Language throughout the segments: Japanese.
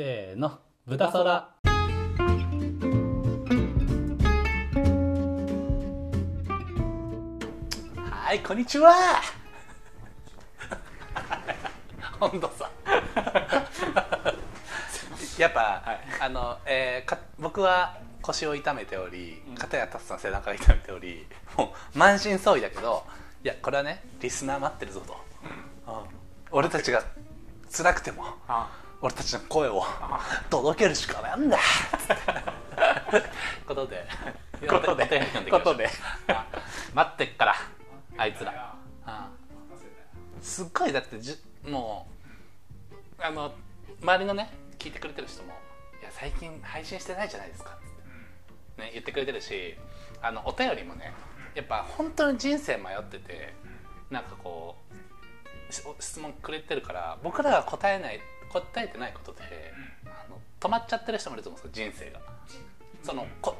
せーの豚そらはいこんにちは。本当さやっぱ、あの、えーか僕は腰を痛めており片や達さん背中が痛めておりもう満身創痍だけどいやこれはねリスナー待ってるぞと、うん。俺たちが辛くてもあ俺たちの声を届けるしかないんだ。ことで。ことで。ことで。あ待ってっからあいつら。あすっごいだってじもうあの周りのね聞いてくれてる人も「いや最近配信してないじゃないですか」って、ね、言ってくれてるしあのお便りもねやっぱ本当に人生迷っててなんかこうし質問くれてるから僕らが答えない答えてないことで、あの止まっちゃってる人もいると思うんですよ人生が。そのこ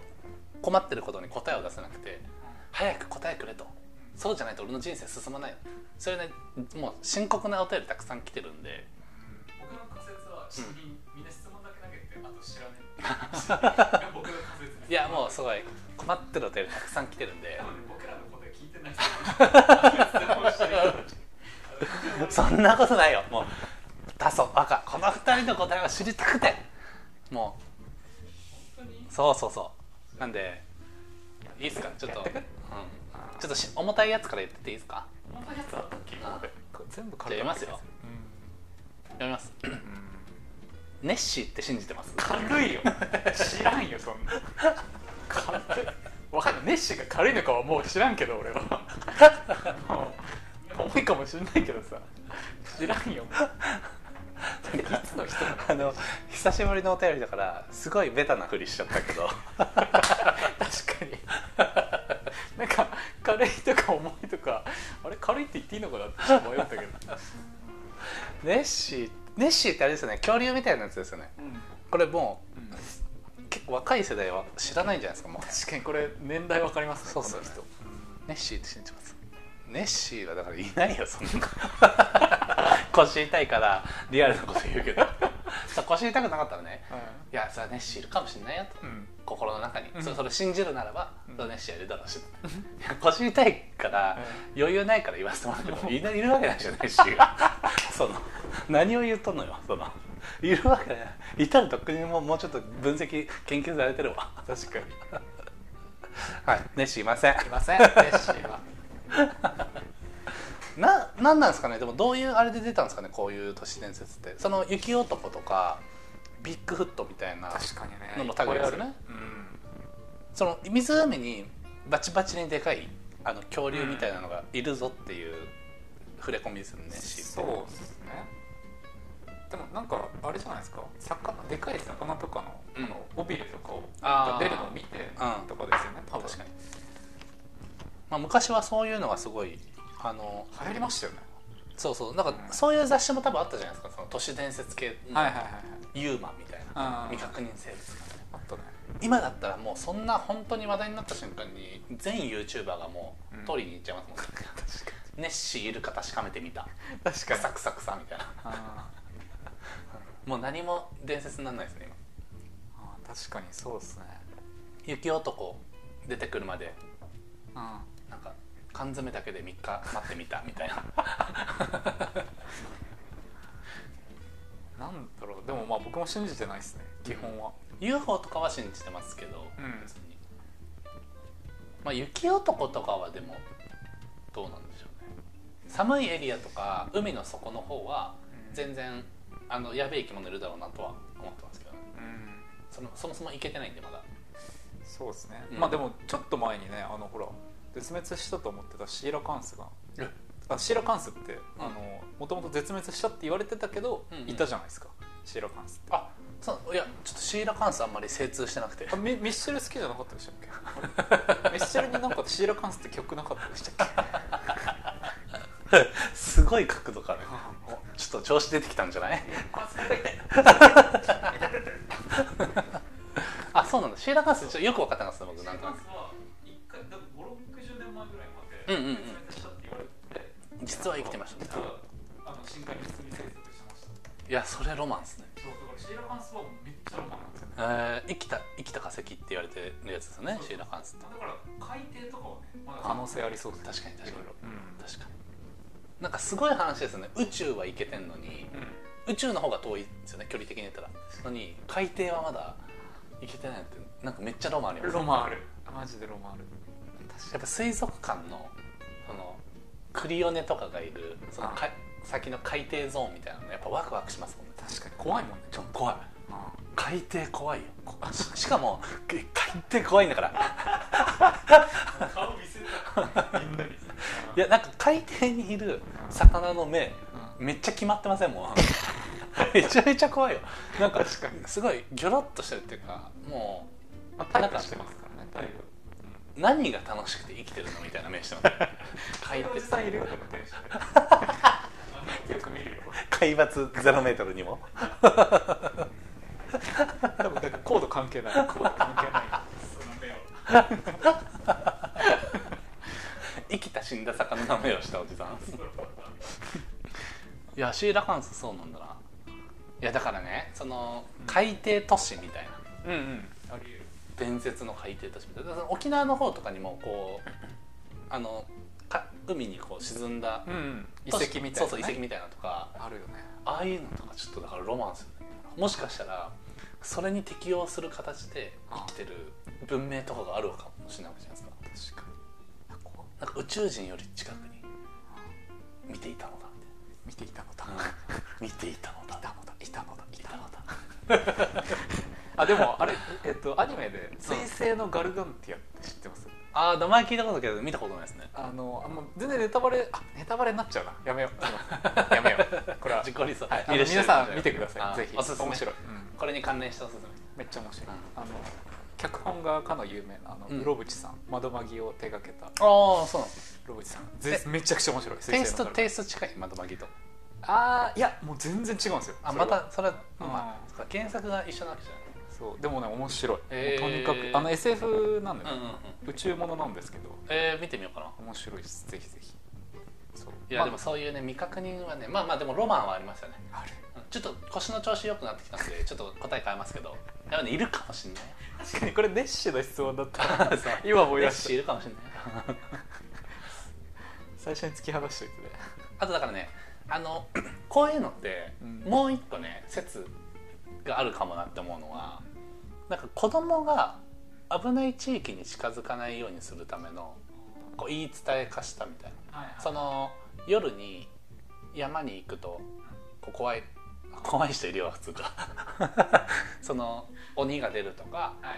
困ってることに答えを出せなくて早く答えくれと。そうじゃないと俺の人生進まないそれねもう深刻なお便りたくさん来てるんで。僕の仮説は下にみんな質問だけ投げてあと知らねえ。僕の仮説です。いやもうすごい困ってるお便りたくさん来てるんで。僕らのこと聞いてない そんなことないよもうだそうバカこの二人の答えを知りたくて。もう。そうそうそう。なんでいいっすか？ちょっと、うん、ちょっとし重たいやつから言ってていいですか？こんなやつあったっけ？あ全部じゃあ読みますよ。読みます。ネッシーって信じてます？軽いよ。知らんよそんな。軽い。わかんない。ネッシーが軽いのかはもう知らんけど俺は。重いかもしれないけどさ。知らんよいつの人あの久しぶりのお便りだからすごいベタなふりしちゃったけど。確かに。なんか軽いとか重いとかあれ？軽いって言っていいのかなって迷ったけど、ネッシーネッシーってあれですよね。恐竜みたいなやつですよね。これもう、結構若い世代は知らないんじゃないですかもう。確かにこれ年代わかりますねそうっすよね。ネッシーって信じます。ネッシーはだからいないよそんな腰痛いからリアルなこと言うけど。さ腰痛くなかったらね人いやそれはネッシーいるかもしれないよと、うん。心の中に、うん。そそれ信じるならば、うん。それネッシーはいるだろうし、いや腰痛いから、余裕ないから言わせてもらってもいないるわけないじゃないし。その何を言うとんのよその。いるわけない。いたらとっくにもうもうちょっと分析研究されてるわ。確かに。はい。ネッシーいません。いません。ネッシーはななんなんですかね？でもどういうあれで出たんですかね？こういう都市伝説って。その雪男とかビッグフットみたいなのの類ですね。うん。その湖にバチバチにでかいあの恐竜みたいなのがいるぞっていう触れ込みですよね、シーってそうですね。でもなんかあれじゃないですか？魚でかい魚とかの,、うん。あの尾びれとかをが出るのを見てうん。とかですよね多分。確かに、まあ、昔はそういうのがすごいあの流行りましたよね。そうそう。なんかうんそういう雑誌も多分あったじゃないですか。その都市伝説系のはいはいはいはい。ユーマみたいなうん未確認生物がねあったね。今だったらもうそんな本当に話題になった瞬間に全 YouTuber がもううん。取りに行っちゃいますもん。ね、ネッシーいるか確かめてみた。確クサクサクサみたいな。あもう何も伝説にならないですね今。ーあー確かにそうですね。雪男出てくるまでうん。なんか缶詰だけで3日待ってみたみたいな。なんだろう。でもまあ僕も信じてないですね。基本は。UFO とかは信じてますけど、うん。別に。まあ雪男とかはでもどうなんでしょうね。寒いエリアとか海の底の方はうん。全然あのやべえ生き物いるだろうなとは思ってますけどね。うん。そのそもそも行けてないんでまだ。そうですね、うん。まあでもちょっと前にねあのほら絶滅したと思ってたシーラカンスが。え？あシーラカンスってもともと絶滅したって言われてたけど、うんうん。いたじゃないですか。シーラカンスって。あそういやちょっとシーラカンスあんまり精通してなくて。あミミッシェル好きじゃなかったでしたっけ？ミッシェルになんかシーラカンスって曲なかったでしたっけ？すごい角度から。おちょっと調子出てきたんじゃない？あそうなんだ。シーラカンスちょよく分かってます僕なんとやつですよね。シーラカンスってだから海底とかはねまだ可能性ありそうです確かに確かに。うん確かに。なんかすごい話ですよね。宇宙は行けてんのに宇宙の方が遠いですよね距離的に言ったら。のに海底はまだ行けてないってなんかめっちゃロマンありますロマンある。マジでロマンある。やっぱ水族館のそのクリオネとかがいるそのか先の海底ゾーンみたいなのやっぱワクワクしますもんね。確かに。怖いもんねちょ怖い。あ海底怖いよ。ししかもけ海底怖いんだから。顔見せたみんなにいやなんか海底にいる魚の目めっちゃ決まってませんもん。めちゃめちゃ怖いよ。なんかすごいギョロッとしてるっていうかもまあタイプしてますからねタイプう何が楽しくて生きてるのみたいな目してます。海底 さんいるよく見るよ。海抜ゼロメートルにも多分なんか高度関係ない。高度関係ない。その目を生きた死んだ魚の目をしたおじさん。いやシーラカンスそうなんだな。いやだからねその海底都市みたいな。うんうん。あり得る。伝説の海底都市みたいな。沖縄の方とかにもこうあのか海にこう沈んだうんうん。遺跡みたいな、ね、そうそう遺跡みたいなのとか。あるよね。ああいうのとかちょっとだからロマンスよねもしかしたらそれに適応する形で生きてる文明とかがあるかもしれないわけじゃないですか。確かに。こうなんか宇宙人より近くに見ていたのだ。見ていたのだ、見ていたのだ。いたのだ。いたのだ。いたのだ。あでもあれえっとアニメで「水星のガルガンティア」って知ってます？ああ名前聞いたことあるけど見たことないですね。あのあんま全然ネタバレあネタバレになっちゃうな。やめよう。やめよう。これは。自己理想。はい、皆さん見てくださあいぜひ。おすすめ。面白い、これに関連したおすすめ。っちゃ面白い、うん。あの脚本がかの有名なあの、うん。うろぶちさん。窓マギを手掛けた。めああそうなんですうろぶちさん。ぜめちゃくちゃ面白い。テイストテイススト近い？窓マギと。トああいやもう全然違うんですよ。あまたそれは。うん。まあそっか原作が一緒なわけじゃないそう。でもね面白い、へー。とにかくあの SF なんでね、うんうんうん。宇宙ものなんですけど。えー、見てみようかな。面白いです。ぜひぜひ。そう。いや、でもそういうね未確認はねまあまあでもロマンはありますよね。ある。うんちょっと腰の調子良くなってきたんで ちょっと答え変えますけど。やっぱねいるかもしんない。確かにこれネッシーの質問だった。今思い出しネッシーいるかもしんない。最初に突き放しといてね。あとだからねあのこういうのって、うん。もう一個ね説があるかもなって思うのはなんか子供が危ない地域に近づかないようにするためのこう言い伝え化したみたいな。はいその夜に山に行くとこう怖い怖い人いるよ普通か。その鬼が出るとかはいはい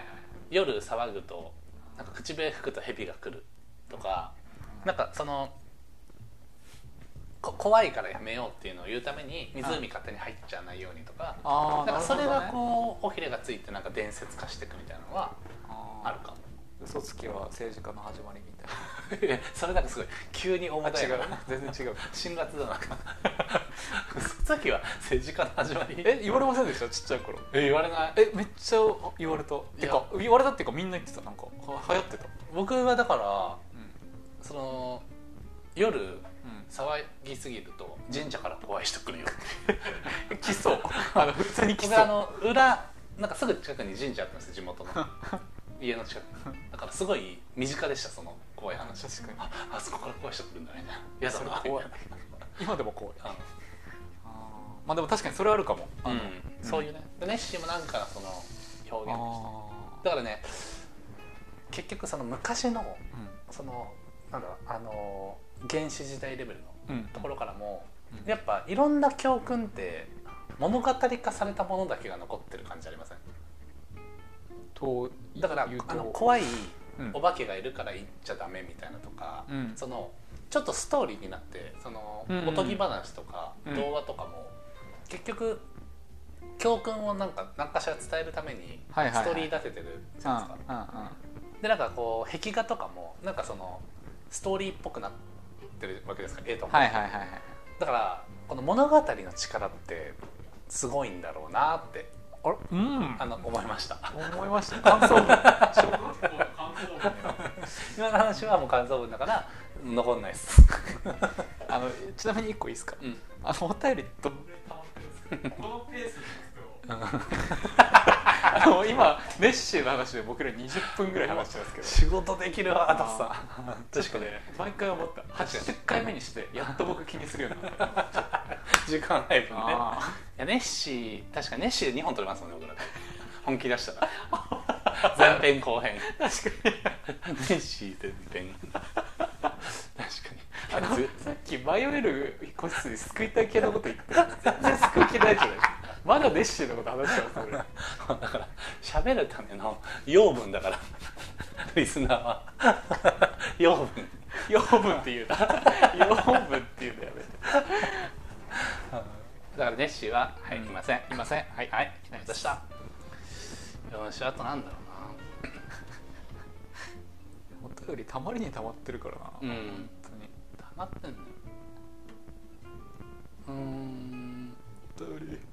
夜騒ぐとなんか口笛吹くと蛇が来るとかなんかそのこ怖いからやめようっていうのを言うために湖勝手に入っちゃわないようにとかあなんかそれがうこう尾ひれがついてなんか伝説化していくみたいなのはあるかも。嘘つきは政治家の始まりみたいな。それなんかすごい急に重たい違う。全然違う。辛辣だな。嘘つきは政治家の始まり？え言われませんでした？ちっちゃい頃。え言われない。えめっちゃ言われた。ていか言われたっていうかみんな言ってた。なんかは流行ってた。僕はだからうその夜ん、騒ぎすぎると神社から怖い人来るよ。うん、来そう。あの普通に来そう。僕あの裏なんかすぐ近くに神社あったんですよ地元の。家の近く。にだからすごい身近でしたその怖い話。確かに。ああそこから怖い人来るんだね。嫌だな。それ怖い。今でも怖い。あまあでも確かにそれあるかも。のうん。そういうね。でネッシーもなんかその表現をして。だからね結局その昔のうそのなんだろうあの原始時代レベルのところからもうん。やっぱいろんな教訓って物語化されたものだけが残ってる感じありません？とだからあの怖いうん。お化けがいるから行っちゃダメみたいなとか、うん。そのちょっとストーリーになってその、おとぎ話とかうん。童話とかも、結局教訓をなんか何かしら伝えるためにストーリー立ててるじゃないですか。でなんかこう壁画とかもなんかそのストーリーっぽくなってるわけですから絵とか、はいはいはいはい。だからこの物語の力ってすごいんだろうなってあれ？うん。あの思いました。思いました。感想文。小学校の感想文今の話はもう感想文だから残んないです。あのちなみに一個いいですか？うん。あのお便りどどんぐらい溜まっ？てるんですかこのペースでいくと あの今ネッシーの話で僕ら20分ぐらい話してますけど。仕事できるわださ確かにね。毎回思った。80回目にしてやっと僕気にするようになった。時間配分ね。いあやネッシー確かにネッシーで2本取れますもんね僕ら。本気出したら。前編後編。ー確かに。ネッシー前編。確かに。さっき迷える個室に救いたい系のこと言って全然救う気ないじゃないまだネッシーのこと話してます俺 だから喋るための養分だから。リスナーは。養分。養分って言う。な養分って言うのやめてだからネッシーははい、うんいません。いません。はいはい。いない。ですでしたよしあとなんだろお便りたまりにたまってるからな、うなうん。本当に。溜まってんだよ。うーん。お便り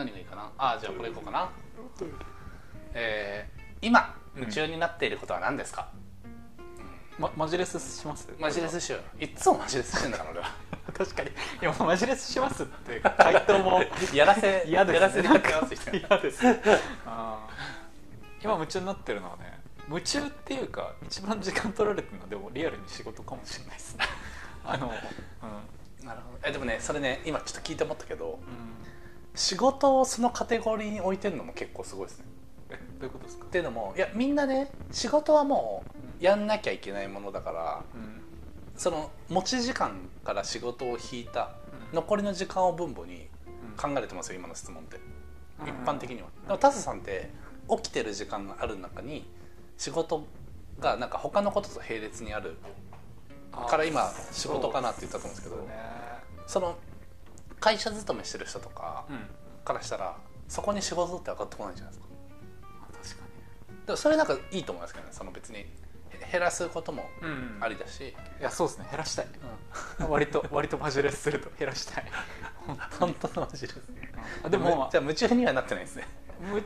何がいいかな？あじゃあこれいこうかな。えー今うん。夢中になっていることは何ですか、ま、マジレスします？マジレスしよう。よいっつもマジレスしてんだから俺は。確かに。いやマジレスしますって回答もやらせ 嫌ですやらせでやってます嫌です。今夢中になってるのはね夢中っていうか一番時間取られてるのはでもリアルに仕事かもしれないですね。あのうなるほど。えでもねそれね今ちょっと聞いて思ったけどん、うん、仕事をそのカテゴリーに置いてるのも結構すごいですね。えどういうことですか？っていうのもいやみんなね仕事はもうやんなきゃいけないものだからうん。その持ち時間から仕事を引いた残りの時間を分母に考えてますよ今の質問って。うん。一般的には。でもタスさんって起きてる時間がある中に仕事がなんか他のことと並列にあるから今仕事かなって言ったと思うんですけどその会社勤めしてる人とかうん。からしたらそこに仕事って上がってこないじゃないですか？確かでもそれなんかいいと思いますけどねその別にへ減らすこともにうん。ありだし、いやそうですね。減らしたい。割と割とマジレスすると減らしたい。本当のマジですあでもじゃあ夢中にはなってないですね。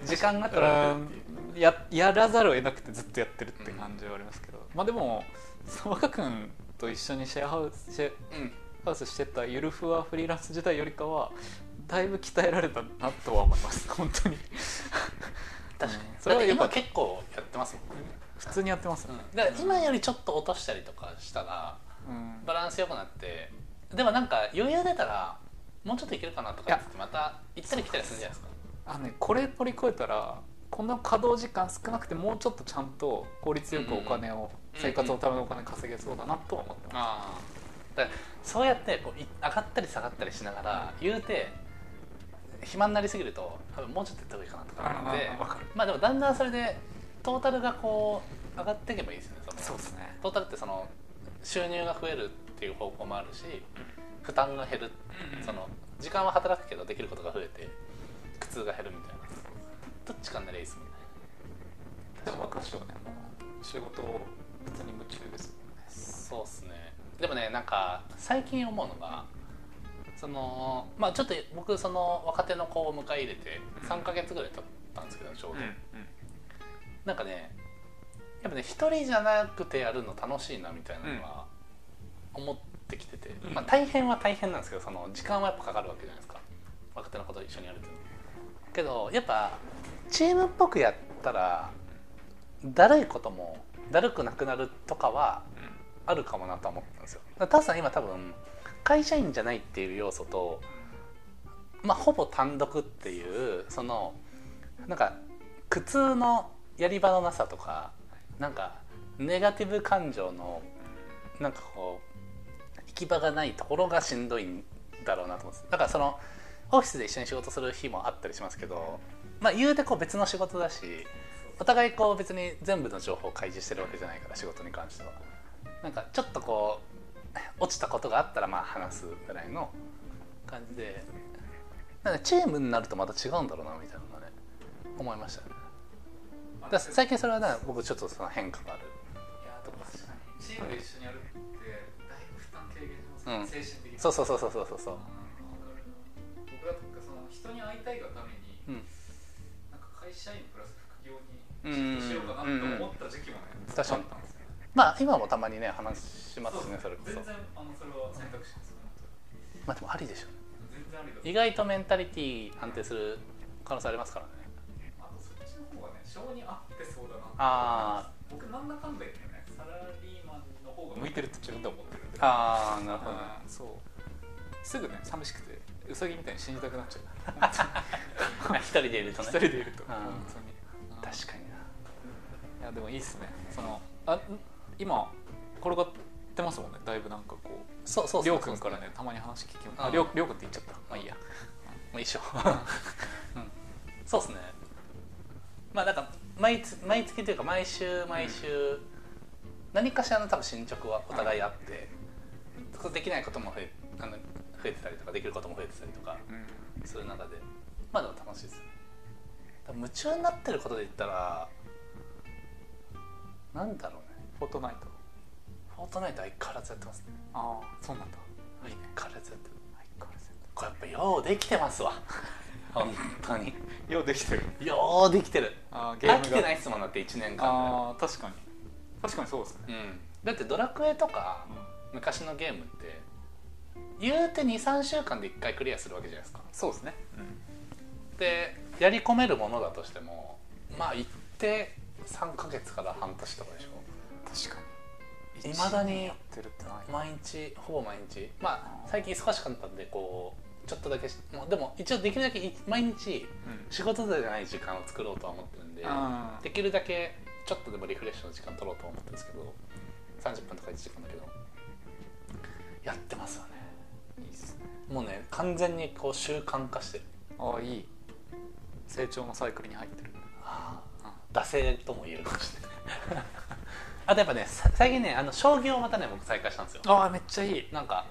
時間が取られてるっていう。うんややらざるを得なくてずっとやってるって感じはありますけど、まあでも若君と一緒にシェアハウスシェうん。アハウスしてたゆるふわフリーランス時代よりかはだいぶ鍛えられたなとは思います。本当に。確かに。うん。それは今それはよかった結構やってますもんね、普通にやってます、だから今よりちょっと落としたりとかしたらうん。バランス良くなってでもなんか余裕出たらもうちょっといけるかなとかってまた行ったり来たりするんじゃないですか。あのねこれ乗り越えたらこの稼働時間少なくてもうちょっとちゃんと効率よくお金を、うん。生活のためのお金稼げそうだなとは思ってます、ああだからそうやってこうい上がったり下がったりしながら言うて暇になりすぎると多分もうちょっとやった方がいいかなとか思ってまあでもだんだんそれでトータルがこう上がっていけばいいですよねそうですね。トータルってその収入が増えるっていう方向もあるし負担が減る、うんその時間は働くけどできることが増えて苦痛が減るみたいな。どっちかになりゃいいですもんね。でも若もう仕事を普通に夢中ですもんね。そうっすねでもねなんか最近思うのがそのまあちょっと僕その若手の子を迎え入れて3ヶ月ぐらい経ったんですけどちょうど、なんかねやっぱね一人じゃなくてやるの楽しいなみたいなのは思ってきてて、うん。まあ、大変は大変なんですけどその時間はやっぱかかるわけじゃないですか。若手の子と一緒にやるってけどやっぱチームっぽくやったらだるいこともだるくなくなるとかはあるかもなと思ったんですよ。だタさん今多分会社員じゃないっていう要素とまあほぼ単独っていうそのなんか苦痛のやり場のなさとかなんかネガティブ感情のなんかこう行き場がないところがしんどいんだろうなと思うんですだからそのオフィスで一緒に仕事する日もあったりしますけどまあ言うてこう別の仕事だしお互いこう別に全部の情報を開示してるわけじゃないから仕事に関しては。なんかちょっとこう落ちたことがあったらまあ話すぐらいの感じで。なんかチームになるとまた違うんだろうなみたいなのがね思いましたね。だから最近それはね僕ちょっとその変化がある。いやでも確かにチームで一緒にやるってだいぶ負担軽減しますね、うん。精神的に。そうそうそうそうそうそうそう。僕だとかその人に会いたいがために、うん。なんか会社員プラス副業にうんしようかなって思った時期もね、確かに。あったんですよ。ねまあ今もたまにね話しますねそれこそ。全然あのそれは選択肢ですまあでもありでしょ全然ありだ意外とメンタリティー安定する可能性ありますからね。あとそっちの方がね性に合ってそうだなあ僕なんだかんだ言ってねサラリーマンの方が向いてるって自分では思ってる。んでああなるほど、うん。そう。すぐね寂しくてウサギみたいに死にたくなっちゃう。一人でいると一ね人でいると。うん。本当に。うん。確かにな。いやでもいいっすね。そのあん今転がってますもんねだいぶなんかこう。そうそうりょうくんからねたまに話聞きまありょうくんって言っちゃった。まあいいや。まあ一緒、うん、そうですね。まあなんか毎月毎月というか毎週毎週、何かしらの多分進捗はお互いあって、そうできないことも増えあの増えてたりとかできることも増えてたりとかうん。する中でまあでも楽しいです。夢中になってることで言ったらなんだろうォートナイト。フォートナイト相変わらずやってますね。ああそうなんだ。相変わらずやってる。相変わらずこれやっぱようできてますわ。本当に。ようできてる。ようできてる。あーゲームが。飽きてないっすもんだって1年間。ああ確かに。確かにそうですね。で、うん、だってドラクエとか昔のゲームって言うて23週間で1回クリアするわけじゃないですか。そうですね。でやり込めるものだとしてもまあ言って3ヶ月から半年とかでしょ確かに。未だにやってるってない。毎日ほぼ毎日。まあ最近忙しかったんでこうちょっとだけしもうでも一応できるだけい毎日うん。仕事じゃない時間を作ろうとは思ってるんであー。できるだけちょっとでもリフレッシュの時間取ろうとは思ってるんですけど30分とか1時間だけどやってますよね。いいっすね。もうね完全にこう習慣化してる。ああいい。成長のサイクルに入ってる。惰性とも言えるかもしれないあとやっぱねさ最近ねあの将棋をまたね僕再開したんですよ。ああめっちゃいい。なんか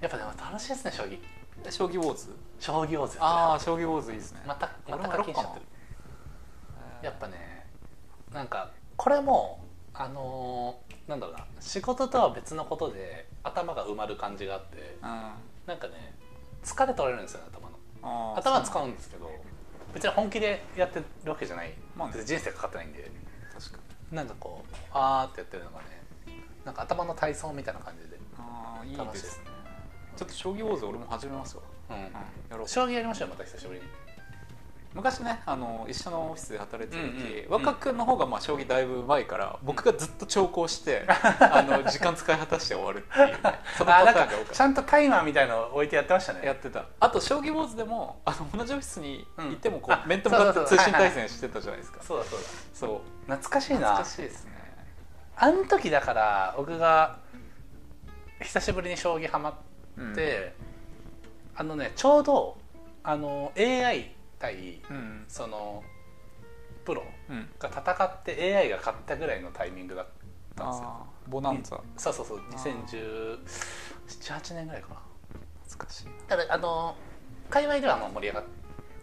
やっぱでも楽しいですね将棋。将棋ウォーズ将棋王子ああ将棋ウォーズいいですね。またまた課金しちゃってる。やっぱねなんかこれもあのーなんだろうな仕事とは別のことで頭が埋まる感じがあってうなんかね疲れ取れるんですよね頭の。あ頭は使ううんですけど別に本気でやってるわけじゃない、まあね。人生かかってないんで。確かになんかこうあーってやってるのがねなんか頭の体操みたいな感じで、ああいい楽しい。ですねちょっと将棋ウォーズ俺も始めますわ。うん。うん。やろう。将棋やりましょうまた久しぶりに昔ねあの一緒のオフィスで働いてた時、うんうん。若くの方がまあ将棋だいぶ前から僕がずっと長考して、あの時間使い果たして終わるっていう、ね、そのパターンが多かった。ちゃんとタイマーみたいの置いてやってましたね。やってたあと将棋ウォーズでもあの同じオフィスにいてもこう、うんあ面と向かって通信対戦してたじゃないですか。そうだそう。だそう。懐かしいな。懐かしいですね。あの時だから僕が久しぶりに将棋ハマって、あのねちょうどあの AI 対うん。そのプロうん。が戦って AI が勝ったぐらいのタイミングだったんですよ。ああボナンザ。そうそうそうあー2017年ぐらいかな。懐かしいな。ただあの界隈ではもう盛り上がって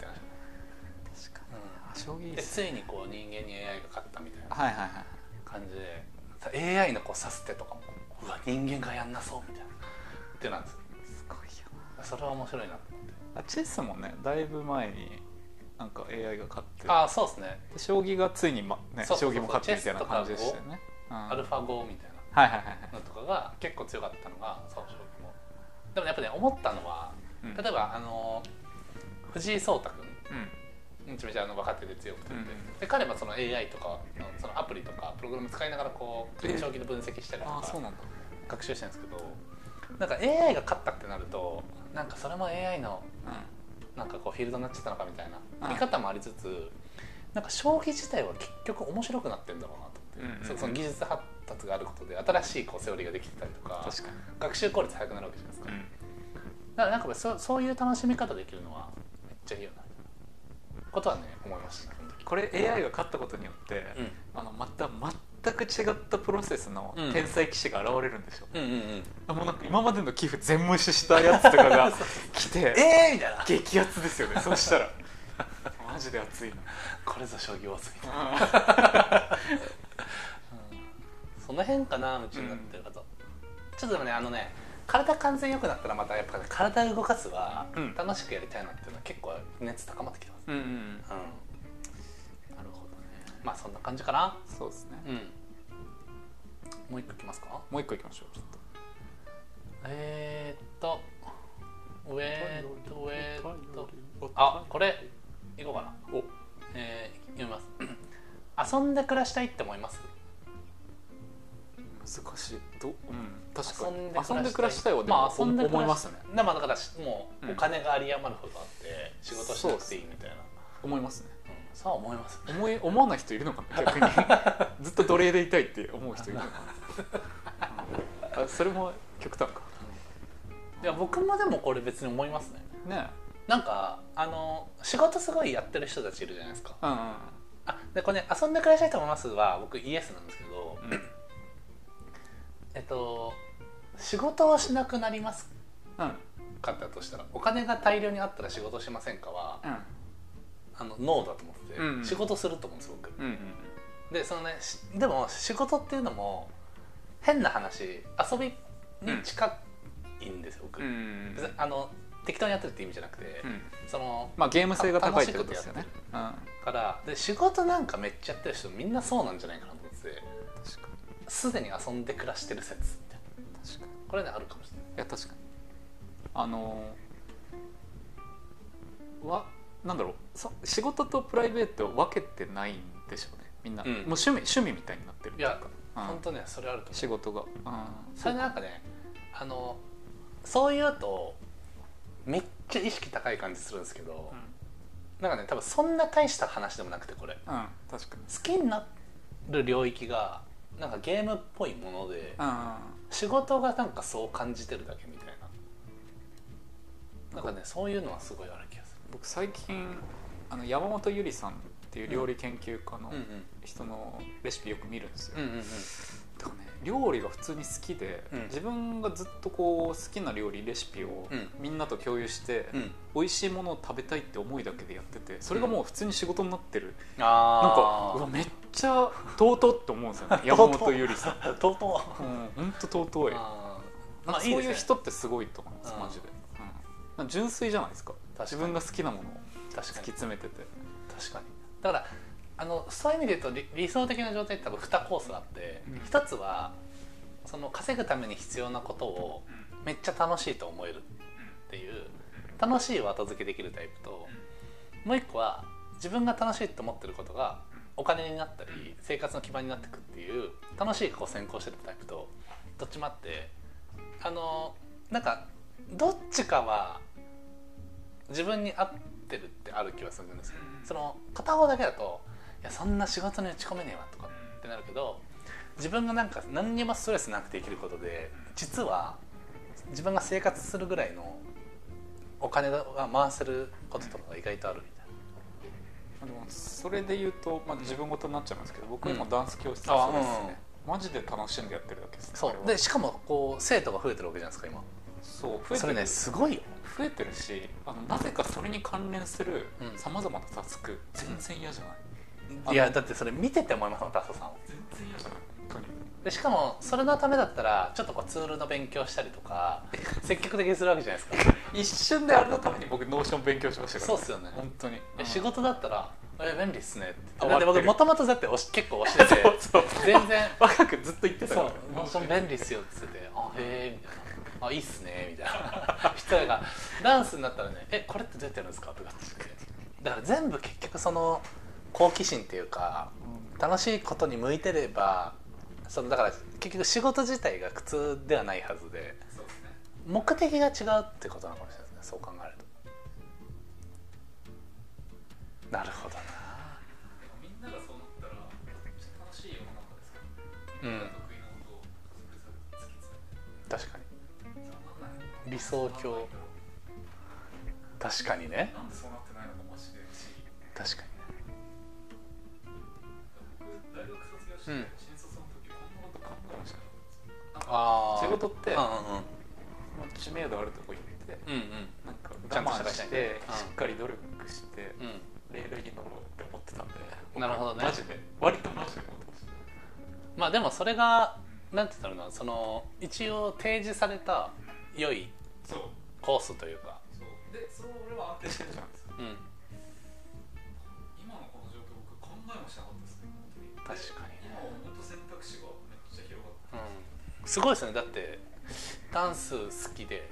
まし確かた、に将棋いいでついにこう人間に AI が勝ったみたいなはいはいはい感じで。さ AI のこう指す手とかもうわ人間がやんなそうみたいな。ってなんですよ。すごいよそれは面白いなと思って。チェスもねだいぶ前になんか AI が勝って。ああそうですね。で将棋がついに、まね、将棋も勝ってみたいな感じでしたよね、う。ん。アルファ5みたいはいはいはいはい。なのとかが結構強かったのがそう将棋も。でもやっぱね思ったのはうん。例えばあの藤井聡太君。うん。めちゃめちゃあの若手で強くて、うんで彼はその AI とかのそのアプリとかプログラム使いながらこうえ。将棋で分析したりとかああそうなんだ。学習してるんですけどなんか AI が勝ったってなるとなんかそれも AI のなんかこうフィールドになっちゃったのかみたいなうん見方もありつつなんか将棋自体は結局面白くなってんだろうなと思って、うんうんうん。そその技術発達があることで新しいこうセオリーができてたりとか学習効率早くなるわけじゃないですか、うん。だからなんかそそういう楽しみ方できるのはめっちゃいいよな。ことはね思いました。これ AI が勝ったことによって、うん。あのまた全く違ったプロセスのうん。天才棋士が現れるんでしょ、うんうんうん。もうなんか今までの寄付全無視したやつとかが 来てえーみたいな。激アツですよね。そうしたら。マジで熱いな。これぞ将棋ウォーズみたいなその辺かな夢中になってる方、ちょっとでもねあのね体完全良くなったらまたやっぱり体動かすはうん。楽しくやりたいなっていうのは結構熱高まってきてます、うんうん。うん、まあそんな感じかな。そうですね、うん。もう一個いきますか？もう一個いきましょうちょっと。えー、っとウェートウェートあこれいこうかな。お。えー、読みます。遊んで暮らしたいって思います？難しい。ど、う？ん、確かに。遊んで暮らしたい。はでも、まあ遊んで思いますね。でもだからしもううん。お金が有り余るほどあって仕事しなくていいみたいな。思いますね。うんそう思います思い思わない人いるのかな？逆に。ずっと奴隷でいたいって思う人いるのかな、うん。あそれも極端か。いや僕もでもこれ別に思いますね。ねなんかあの仕事すごいやってる人たちいるじゃないですか。えうんうん。あでこれね遊んで暮らしたいと思いますは僕イエスなんですけど、えっと仕事をしなくなりますうん。うんかったとしたらお金が大量にあったら仕事しませんかはあのノーだと思ってて、うん仕事すると思うんです僕。うんうんでそのねしでも仕事っていうのも変な話遊びに近いんですよ、僕、うんうん別にあの適当にやってるって意味じゃなくて、うん。そのまあゲーム性が高いってことですよね。楽うん。からで仕事なんかめっちゃやってる人みんなそうなんじゃないかなと思ってて確かに。すでに遊んで暮らしてる説確かに。これねあるかもしれない。いや確かに。あのーわなんだろうそ仕事とプライベートを分けてないんでしょうね。みんな、うん。もう趣味趣味みたいになってるいやうん。本当ねそれあると思う。仕事が、うん、それでなんかねあのそう言うとめっちゃ意識高い感じするんですけど、なんかね多分そんな大した話でもなくてこれ。うん、うん、確かに。好きになる領域がなんかゲームっぽいものでうん仕事がなんかそう感じてるだけみたいな。なんかねそういうのはすごいある気僕最近あの山本ゆりさんっていう料理研究家の人のレシピよく見るんですよ、うんうんうん。うんだからね料理が普通に好きで、うん。自分がずっとこう好きな料理レシピをうん。みんなと共有して、うん。美味しいものを食べたいって思いだけでやっててそれがもう普通に仕事になってる、あなんかうわめっちゃ尊って思うんですよね 山本ゆりさん。かとうとううん本当尊い。あー。なんかそういう人ってすごいと思いますうん。マジで、うん、純粋じゃないですか自分が好きなものを突き確かに。詰めてて。確かに。だからあのそういう意味で言うと理理想的な状態って多分2コースがあって、うん。一つはその稼ぐために必要なことをめっちゃ楽しいと思えるっていう楽しいを後付けできるタイプと、もう一個は自分が楽しいと思ってることがお金になったり生活の基盤になっていくっていう楽しいを先行してるタイプとどっちもあってあのなんかどっちかは自分に合ってるってある気はするんですよ、その片方だけだといやそんな仕事に打ち込めねえわとかってなるけど自分がなんか何にもストレスなくできることで実は自分が生活するぐらいのお金が回せることとかが意外とあるみたいまあでもそれで言うと、まあ、自分事になっちゃいますけど僕は今うんダンス教室あそうですね、マジで楽しんでやってるだけですねなそう。でしかもこう生徒が増えてるわけじゃないですか今そう増えてる。それねすごいよ。増えてるしあのなぜかそれに関連するうん。さまざまなタスク全然嫌じゃない、いやだってそれ見てて思いますもんタソさんを全然嫌じゃない。本当に。でしかもそれのためだったらちょっとこうツールの勉強したりとか積極的にするわけじゃないですか。一瞬であれのために僕 Notion 勉強しましたから。そうっすよね。本当に、え仕事だったら「え便利っすね」って。あだって僕もともとだって結構押してて そう全然 若くずっと言ってたそうから「Notion 便利っすよ」っつってて「あへえ」みたいな「あいいっすね」みたいな。人がダンスになったらね「えこれってどうやってやるんですか?」とかってだから全部結局その好奇心っていうか楽しいことに向いてればそのだから結局仕事自体が苦痛ではないはずで目的が違うってことなのかもしれないですねそう考えると。なるほどな。みんながそうなったらめっちゃ楽しい世の中ですからうん理想郷。確かにね。確か僕大学卒業して、うん。新卒の時こんなこと考えましたなんかあー。仕事って知名度あるとこ行ってうんうん。なんかして。うん。しっかり努力してレールに乗ろうって思ってたんで。なるほどね。マジで。割とマジで思ってました。まあでもそれがなんて言ったらいいのその一応提示された良いそう。コースというか。そう。でそれ俺は安定してるじゃないですかうん。今のこの状況僕考えもしなかったですね本当に。確かにね。今思うと選択肢がめっちゃ広がってうん。すごいですね。だってダンス好きで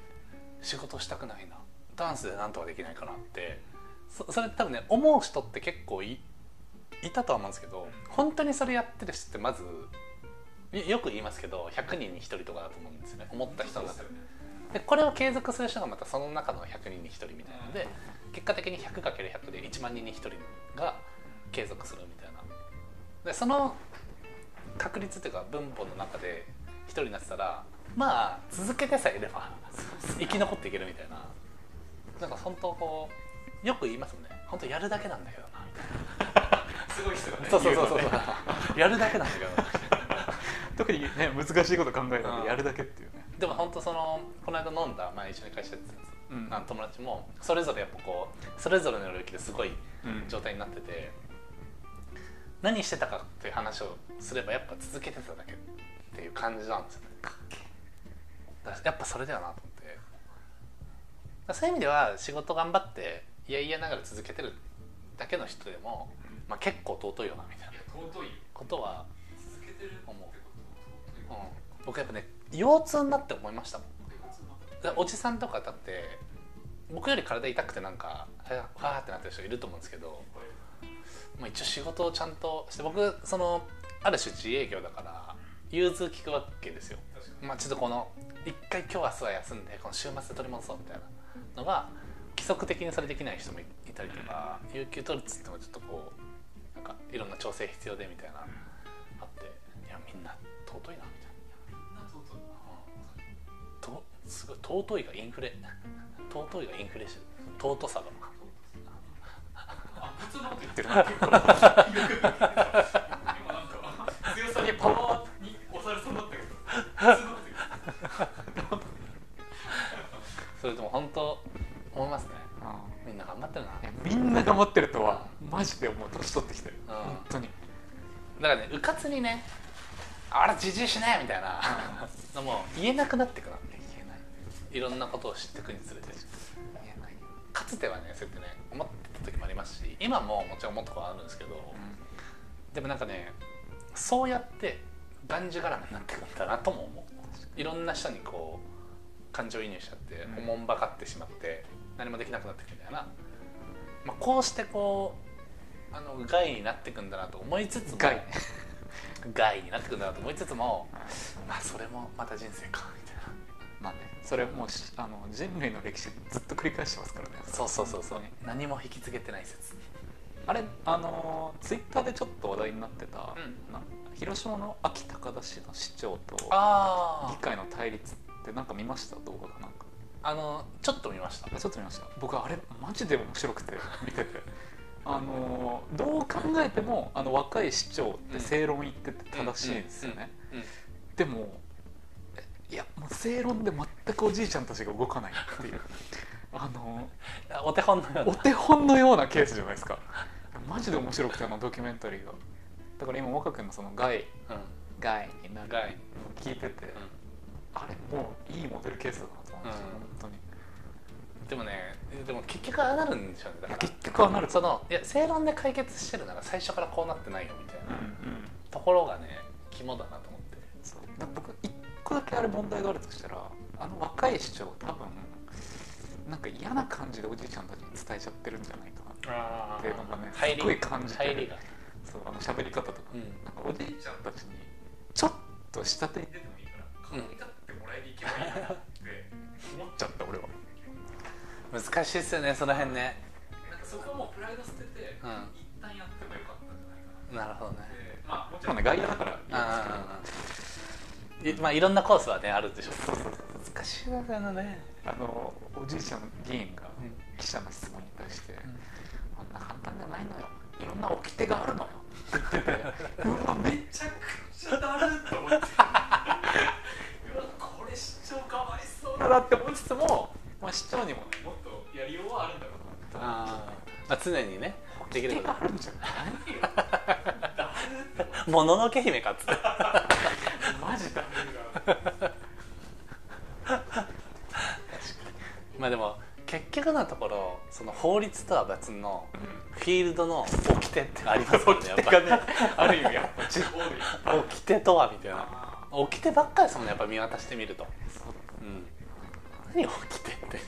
仕事したくないな。ダンスでなんとかできないかなって。そそれ多分ね思う人って結構いいたとは思うんですけど本当にそれやってる人ってまずいよく言いますけど100人に1人とかだと思うんですよね。思った人の中ででこれを継続する人がまたその中の100人に1人みたいなので結果的に 100×100 で1万人に1人が継続するみたいな。でその確率っていうか分母の中で1人になってたらまあ続けてさえいれば 生き残っていけるみたいな。なんか本当こうよく言いますもんね。本当やるだけなんだけどな。みたいなすごい人がねそうそうそうそう。やるだけなんだけどな。特にね難しいこと考えたらやるだけっていうねでも本当そのこの間飲んだ前一緒に会社やってたうん。あの友達もそれぞれやっぱこうそれぞれの領域ですごいうん。状態になってて、何してたかっていう話をすればやっぱ続けてただけっていう感じなんですよね。やっぱそれだよなと思って。そういう意味では仕事頑張っていやいやながら続けてるだけの人でも、まあ、結構尊いよなみたいな。尊いことは、続けてる思ううん、僕やっぱね腰痛になって思いましたもんおじさんとかだって僕より体痛くてなんかふわーってなってる人いると思うんですけど、まあ、一応仕事をちゃんとして僕そのある種自営業だから融通聞くわけですよ。まあ、ちょっとこの一回今日明日は休んでこの週末で取り戻そうみたいなのが規則的にそれできない人もいたりとか有給取るっつってもちょっとこうなんかいろんな調整必要でみたいな尊いがインフレ。尊いがインフレしてる。尊さが。あ普通のこと言ってるな。結構今なんか強さにパワーに押されそうになったけど。普通のこと言ってるそれでも本当思いますね。みんな頑張ってるな。みんな頑張ってるとはマジで思う年取ってきてる。うん。本当に。だからねうかつにねあら自重しねえみたいな。の も言えなくなってくなって言えないいろんなことを知っていくにつれて。かつてはねそうやってね思ってた時もありますし今ももちろん思ったことはあるんですけど、でもなんかねそうやってがんじがらめになっていくんだなとも思う。いろんな人にこう感情移入しちゃってうん。おもんばかってしまって何もできなくなっていくみたいな、まあ、こうしてこうあの害になっていくんだなと思いつつも害。害になっていくんだなと思いつつもまあそれもまた人生かみたいなまあねそれもうしあの人類の歴史ずっと繰り返してますからね。そうそうそうそう。何も引き継げてない説。あれあのツイッターでちょっと話題になってた、うん。な広島の安芸高田市の市長とあ議会の対立ってなんか見ました？動画かなんか。ああのちょっと見ました。ちょっと見ました。僕あれマジで面白くて 見てて。あのどう考えてもあの若い市長って正論言ってて正しいんですよね、でもいやもう正論で全くおじいちゃんたちが動かないっていう。あのあお手本のようおな手本のようなケースじゃないですか。マジで面白くてあのドキュメンタリーが。だから今若君のその害う害になんる害聞いてて、あれもういいモデルケースだなと思いました、うん。本当に。でもねでも結局ああなるんでしょうね。だから結局ああなる。そのいや正論で解決してるなら最初からこうなってないよみたいなうんうん。ところがね肝だなと思って。僕一個だけあれ問題があるとしたらあの若い市長多分なんか嫌な感じでおじいちゃんたちに伝えちゃってるんじゃないかなあっていうのがねすごい感じて入りがそうあの喋り方とか、うん。なんかおじいちゃんたちにちょっと下手に出てもいいから可愛がってもらいに行けばいいなって思っちゃった俺は。難しいっすよねその辺ね。なんかそこはもうプライド捨てて、うん一旦やってもよかったんじゃないかな。なるほどね。でまあもちろんね外野だからいいんあですいまあいろんなコースはねあるでしょ。う難しいですよねあのおじいちゃんの議員がうん。記者の質問に対して、あんな簡単じゃないのよ。いろんな掟があるのよって言ってて うわめちゃくちゃだると思って。うわこれ市長かわいそうだなって思いつつも、まあ、市長にもねもっとやりようはあるんだろうなあー、まあ常にねできることあるんじゃないよ。だるって。もののけ姫かっつって。マジだまあでも結局のところその法律とは別のフィールドの掟ってありますよね やっぱねある意味やっぱ地方で。掟とはみたいな。掟ばっかりですもんねやっぱ見渡してみると、うん、何掟って。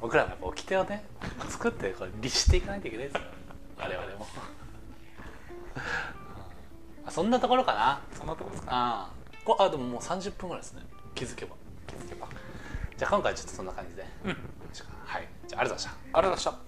僕らもやっぱ掟をね作ってこう律していかないといけないですよ。我々もうんそんなところかな？そんなとこですか？ああ。こあでももう30分ぐらいですね。気づけば。気づけば。じゃあ今回はちょっとそんな感じで。うん。はい。じゃあありがとうございました。ありがとうございました